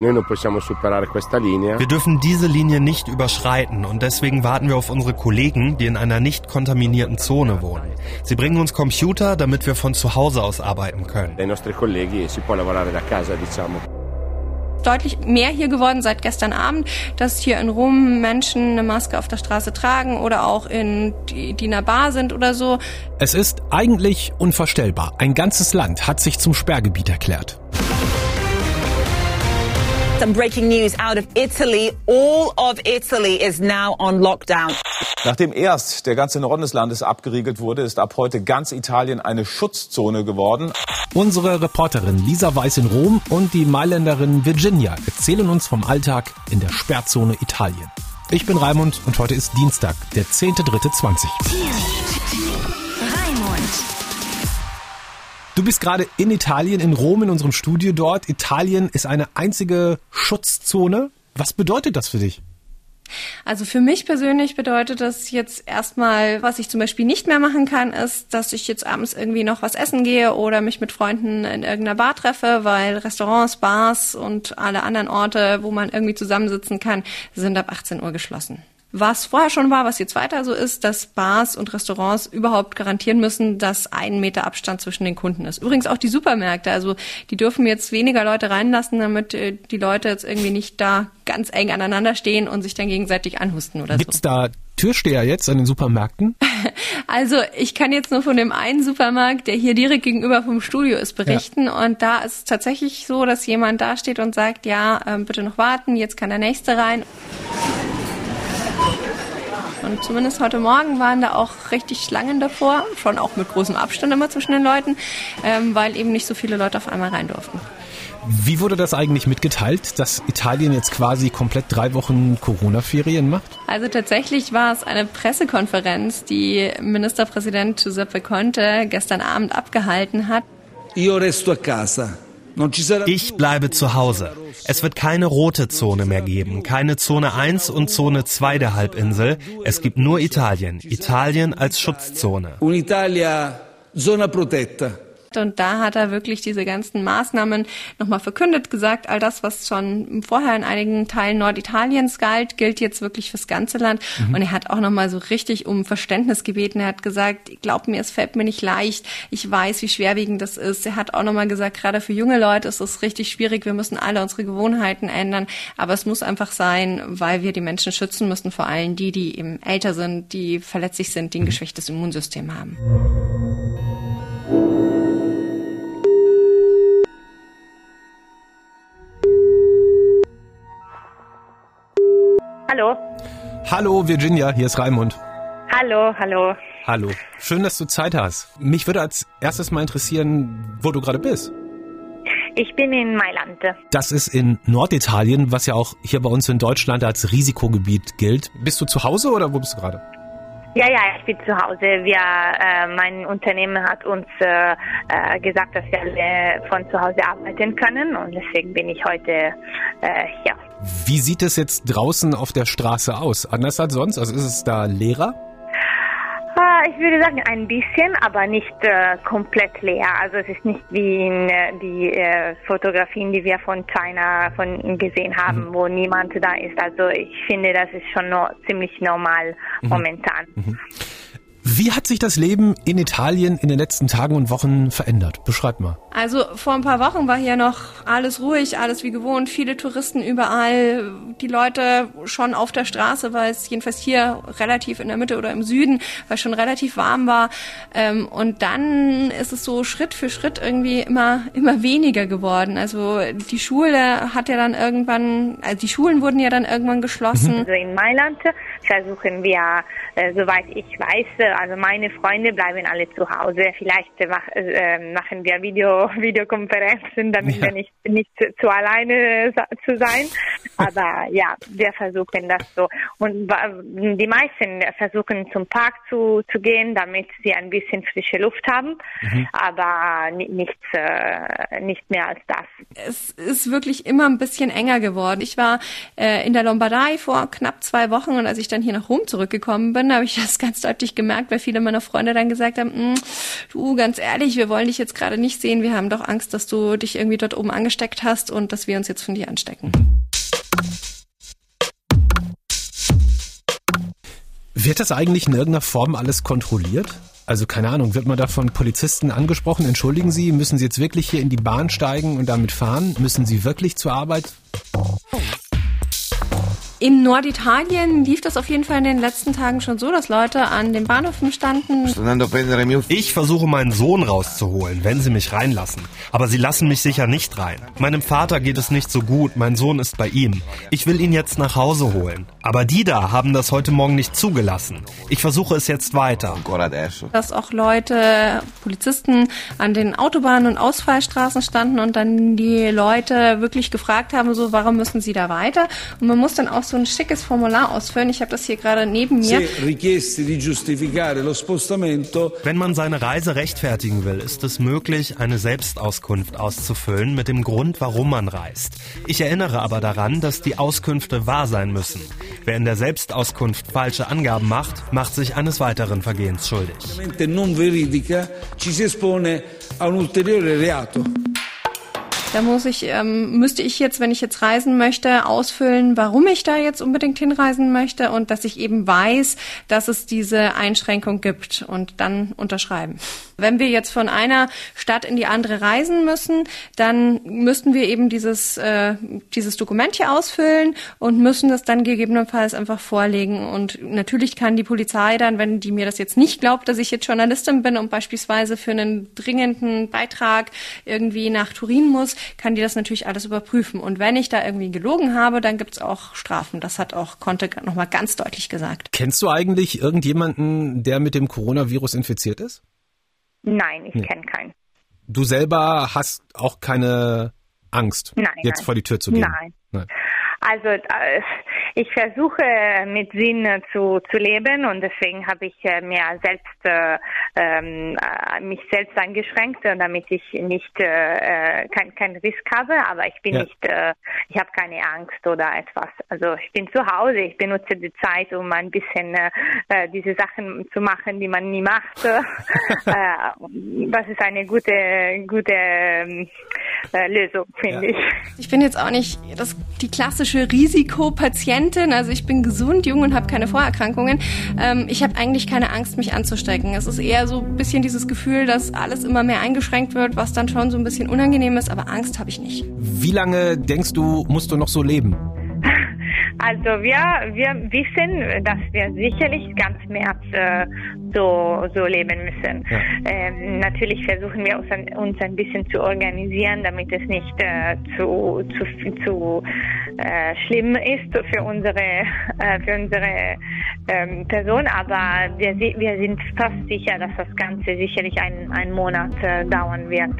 Wir dürfen diese Linie nicht überschreiten und deswegen warten wir auf unsere Kollegen, die in einer nicht kontaminierten Zone wohnen. Sie bringen uns Computer, damit wir von zu Hause aus arbeiten können. Deutlich mehr hier geworden seit gestern Abend, dass hier in Rom Menschen eine Maske auf der Straße tragen oder auch in die, die in einer Bar sind oder so. Es ist eigentlich unvorstellbar. Ein ganzes Land hat sich zum Sperrgebiet erklärt. Some breaking news out of Italy. All of Italy is now on lockdown. Nachdem erst der ganze Norden des Landes abgeriegelt wurde, ist ab heute ganz Italien eine Schutzzone geworden. Unsere Reporterin Lisa Weiß in Rom und die Mailänderin Virginia erzählen uns vom Alltag in der Sperrzone Italien. Ich bin Raimund und heute ist Dienstag, der 10.3.20. Du bist gerade in Italien, in Rom, in unserem Studio dort. Italien ist eine einzige Schutzzone. Was bedeutet das für dich? Also für mich persönlich bedeutet das jetzt erstmal, was ich zum Beispiel nicht mehr machen kann, ist, dass ich jetzt abends irgendwie noch was essen gehe oder mich mit Freunden in irgendeiner Bar treffe, weil Restaurants, Bars und alle anderen Orte, wo man irgendwie zusammensitzen kann, sind ab 18 Uhr geschlossen was vorher schon war, was jetzt weiter so ist, dass Bars und Restaurants überhaupt garantieren müssen, dass ein Meter Abstand zwischen den Kunden ist. Übrigens auch die Supermärkte, also die dürfen jetzt weniger Leute reinlassen, damit äh, die Leute jetzt irgendwie nicht da ganz eng aneinander stehen und sich dann gegenseitig anhusten oder Gibt's so. Gibt's da Türsteher jetzt an den Supermärkten? Also ich kann jetzt nur von dem einen Supermarkt, der hier direkt gegenüber vom Studio ist, berichten. Ja. Und da ist es tatsächlich so, dass jemand da steht und sagt, ja, äh, bitte noch warten, jetzt kann der nächste rein. Und zumindest heute Morgen waren da auch richtig Schlangen davor, schon auch mit großem Abstand immer zwischen den Leuten, ähm, weil eben nicht so viele Leute auf einmal rein durften. Wie wurde das eigentlich mitgeteilt, dass Italien jetzt quasi komplett drei Wochen Corona-Ferien macht? Also tatsächlich war es eine Pressekonferenz, die Ministerpräsident Giuseppe Conte gestern Abend abgehalten hat. Io resto a casa. Ich bleibe zu Hause. Es wird keine rote Zone mehr geben, keine Zone 1 und Zone 2 der Halbinsel. Es gibt nur Italien. Italien als Schutzzone. Un'Italia zona protetta. Und da hat er wirklich diese ganzen Maßnahmen nochmal verkündet, gesagt, all das, was schon vorher in einigen Teilen Norditaliens galt, gilt jetzt wirklich fürs ganze Land. Mhm. Und er hat auch nochmal so richtig um Verständnis gebeten. Er hat gesagt, glaubt mir, es fällt mir nicht leicht. Ich weiß, wie schwerwiegend das ist. Er hat auch nochmal gesagt, gerade für junge Leute ist es richtig schwierig. Wir müssen alle unsere Gewohnheiten ändern. Aber es muss einfach sein, weil wir die Menschen schützen müssen, vor allem die, die eben älter sind, die verletzlich sind, die ein mhm. geschwächtes Immunsystem haben. Hallo Virginia, hier ist Raimund. Hallo, hallo. Hallo. Schön, dass du Zeit hast. Mich würde als erstes mal interessieren, wo du gerade bist. Ich bin in Mailand. Das ist in Norditalien, was ja auch hier bei uns in Deutschland als Risikogebiet gilt. Bist du zu Hause oder wo bist du gerade? Ja, ja, ich bin zu Hause. Wir, äh, mein Unternehmen hat uns äh, äh, gesagt, dass wir alle von zu Hause arbeiten können und deswegen bin ich heute äh, hier. Wie sieht es jetzt draußen auf der Straße aus? Anders als sonst? Also ist es da leerer? Ich würde sagen ein bisschen, aber nicht äh, komplett leer. Also es ist nicht wie in äh, die äh, Fotografien, die wir von China von gesehen haben, mhm. wo niemand da ist. Also ich finde, das ist schon no, ziemlich normal mhm. momentan. Mhm. Wie hat sich das Leben in Italien in den letzten Tagen und Wochen verändert? Beschreib mal. Also vor ein paar Wochen war hier noch alles ruhig, alles wie gewohnt, viele Touristen überall, die Leute schon auf der Straße, weil es jedenfalls hier relativ in der Mitte oder im Süden, weil es schon relativ warm war. Ähm, und dann ist es so Schritt für Schritt irgendwie immer, immer weniger geworden. Also die Schule hat ja dann irgendwann, also die Schulen wurden ja dann irgendwann geschlossen. Also in Mailand versuchen wir, äh, soweit ich weiß, also meine Freunde bleiben alle zu Hause. Vielleicht mach, äh, machen wir Video, Videokonferenzen, damit ja. wir nicht, nicht zu alleine zu sein. Aber ja, wir versuchen das so. Und die meisten versuchen zum Park zu, zu gehen, damit sie ein bisschen frische Luft haben. Mhm. Aber nichts, äh, nicht mehr als das. Es ist wirklich immer ein bisschen enger geworden. Ich war äh, in der Lombardei vor knapp zwei Wochen und als ich ich dann hier nach Rom zurückgekommen bin, habe ich das ganz deutlich gemerkt, weil viele meiner Freunde dann gesagt haben, hm, du, ganz ehrlich, wir wollen dich jetzt gerade nicht sehen, wir haben doch Angst, dass du dich irgendwie dort oben angesteckt hast und dass wir uns jetzt von dir anstecken. Wird das eigentlich in irgendeiner Form alles kontrolliert? Also keine Ahnung, wird man da von Polizisten angesprochen? Entschuldigen Sie, müssen Sie jetzt wirklich hier in die Bahn steigen und damit fahren? Müssen Sie wirklich zur Arbeit? In Norditalien lief das auf jeden Fall in den letzten Tagen schon so, dass Leute an den Bahnhöfen standen. Ich versuche meinen Sohn rauszuholen, wenn sie mich reinlassen. Aber sie lassen mich sicher nicht rein. Meinem Vater geht es nicht so gut, mein Sohn ist bei ihm. Ich will ihn jetzt nach Hause holen. Aber die da haben das heute Morgen nicht zugelassen. Ich versuche es jetzt weiter. Dass auch Leute, Polizisten an den Autobahnen und Ausfallstraßen standen und dann die Leute wirklich gefragt haben, so, warum müssen sie da weiter? Und man muss dann auch so ein schickes Formular ausfüllen. Ich habe das hier gerade neben mir. Wenn man seine Reise rechtfertigen will, ist es möglich, eine Selbstauskunft auszufüllen mit dem Grund, warum man reist. Ich erinnere aber daran, dass die Auskünfte wahr sein müssen. Wer in der Selbstauskunft falsche Angaben macht, macht sich eines weiteren Vergehens schuldig. Da muss ich, ähm, müsste ich jetzt, wenn ich jetzt reisen möchte, ausfüllen, warum ich da jetzt unbedingt hinreisen möchte und dass ich eben weiß, dass es diese Einschränkung gibt und dann unterschreiben. Wenn wir jetzt von einer Stadt in die andere reisen müssen, dann müssten wir eben dieses, äh, dieses Dokument hier ausfüllen und müssen das dann gegebenenfalls einfach vorlegen. Und natürlich kann die Polizei dann, wenn die mir das jetzt nicht glaubt, dass ich jetzt Journalistin bin und beispielsweise für einen dringenden Beitrag irgendwie nach Turin muss, kann die das natürlich alles überprüfen. Und wenn ich da irgendwie gelogen habe, dann gibt's auch Strafen. Das hat auch Conte nochmal ganz deutlich gesagt. Kennst du eigentlich irgendjemanden, der mit dem Coronavirus infiziert ist? Nein, ich nee. kenne keinen. Du selber hast auch keine Angst, nein, jetzt nein. vor die Tür zu gehen? Nein. nein. Also äh, ich versuche mit Sinn zu, zu leben und deswegen habe ich äh, mir selbst äh, ähm, äh, mich selbst eingeschränkt, damit ich nicht äh, kein, kein Risk habe, aber ich bin ja. nicht, äh, ich habe keine Angst oder etwas. Also ich bin zu Hause, ich benutze die Zeit, um ein bisschen äh, diese Sachen zu machen, die man nie macht. äh, das ist eine gute, gute ähm, äh, Lösung, finde ja. ich. Ich bin jetzt auch nicht das, die klassische Risikopatientin. Also ich bin gesund, jung und habe keine Vorerkrankungen. Ähm, ich habe eigentlich keine Angst, mich anzustecken. Es ist eher so ein bisschen dieses Gefühl, dass alles immer mehr eingeschränkt wird, was dann schon so ein bisschen unangenehm ist. Aber Angst habe ich nicht. Wie lange denkst du, musst du noch so leben? Also wir, wir wissen, dass wir sicherlich ganz März äh, so, so leben müssen. Ja. Ähm, natürlich versuchen wir uns ein, uns ein bisschen zu organisieren, damit es nicht äh, zu, zu, zu äh, schlimm ist für unsere, äh, für unsere ähm, Person. Aber wir, wir sind fast sicher, dass das Ganze sicherlich einen, einen Monat äh, dauern wird.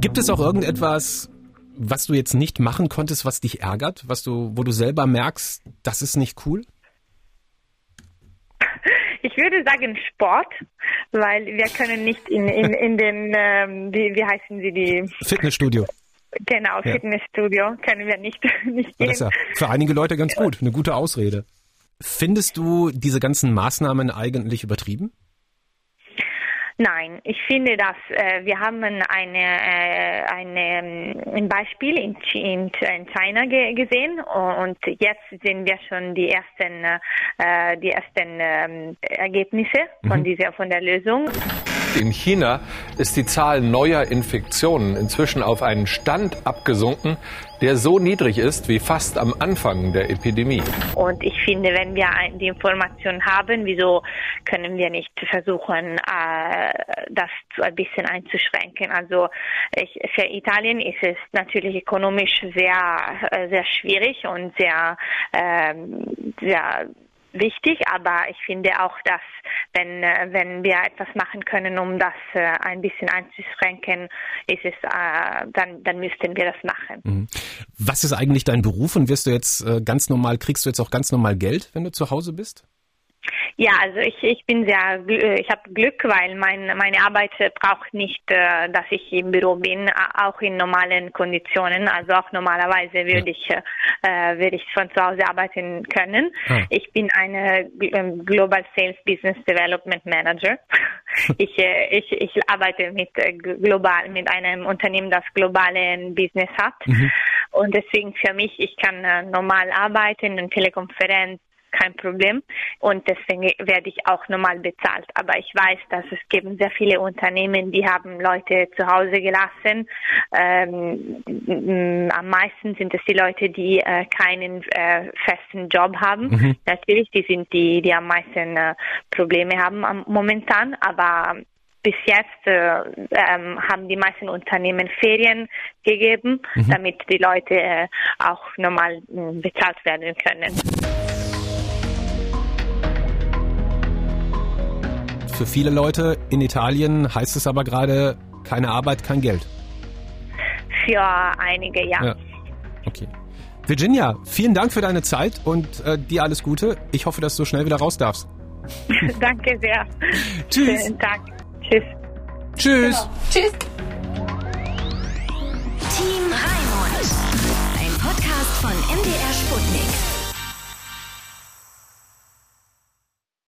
Gibt es auch irgendetwas, was du jetzt nicht machen konntest, was dich ärgert, was du, wo du selber merkst, das ist nicht cool? Ich würde sagen Sport, weil wir können nicht in, in, in den, ähm, wie, wie heißen sie, die Fitnessstudio. Genau, ja. Fitnessstudio können wir nicht, nicht gehen. Ja für einige Leute ganz gut, eine gute Ausrede. Findest du diese ganzen Maßnahmen eigentlich übertrieben? Nein, ich finde, dass äh, wir haben eine, äh, eine, ein Beispiel in, in, in China ge gesehen und jetzt sehen wir schon die ersten, äh, die ersten äh, Ergebnisse von mhm. dieser von der Lösung. In China ist die Zahl neuer Infektionen inzwischen auf einen Stand abgesunken, der so niedrig ist wie fast am Anfang der Epidemie. Und ich finde, wenn wir die Information haben, wieso können wir nicht versuchen, äh, das ein bisschen einzuschränken? Also für Italien ist es natürlich ökonomisch sehr, äh, sehr schwierig und sehr, ähm, sehr wichtig, aber ich finde auch, dass wenn, äh, wenn wir etwas machen können, um das äh, ein bisschen einzuschränken, ist es, äh, dann, dann müssten wir das machen. Mhm. Was ist eigentlich dein Beruf und wirst du jetzt ganz normal, kriegst du jetzt auch ganz normal Geld, wenn du zu Hause bist? Ja, also ich, ich bin sehr, ich habe Glück, weil mein, meine Arbeit braucht nicht, äh, dass ich im Büro bin, auch in normalen Konditionen. Also auch normalerweise würde ich, äh, würde ich von zu Hause arbeiten können. Ah. Ich bin eine ähm, Global Sales Business Development Manager. ich, äh, ich, ich arbeite mit äh, global, mit einem Unternehmen, das globalen Business hat. Mhm. Und deswegen für mich, ich kann äh, normal arbeiten in Telekonferenz kein Problem und deswegen werde ich auch normal bezahlt. Aber ich weiß, dass es gibt sehr viele Unternehmen, die haben Leute zu Hause gelassen. Ähm, am meisten sind es die Leute, die äh, keinen äh, festen Job haben. Mhm. Natürlich, die sind die, die am meisten äh, Probleme haben am, momentan, aber bis jetzt äh, ähm, haben die meisten Unternehmen Ferien gegeben, mhm. damit die Leute äh, auch normal äh, bezahlt werden können. Für viele Leute in Italien heißt es aber gerade, keine Arbeit, kein Geld. Für einige, ja. ja. Okay. Virginia, vielen Dank für deine Zeit und äh, dir alles Gute. Ich hoffe, dass du schnell wieder raus darfst. Danke sehr. Tschüss. Vielen Dank. Tschüss. Tschüss. Genau. Tschüss. Team Raimund. Ein Podcast von MDR Sputnik.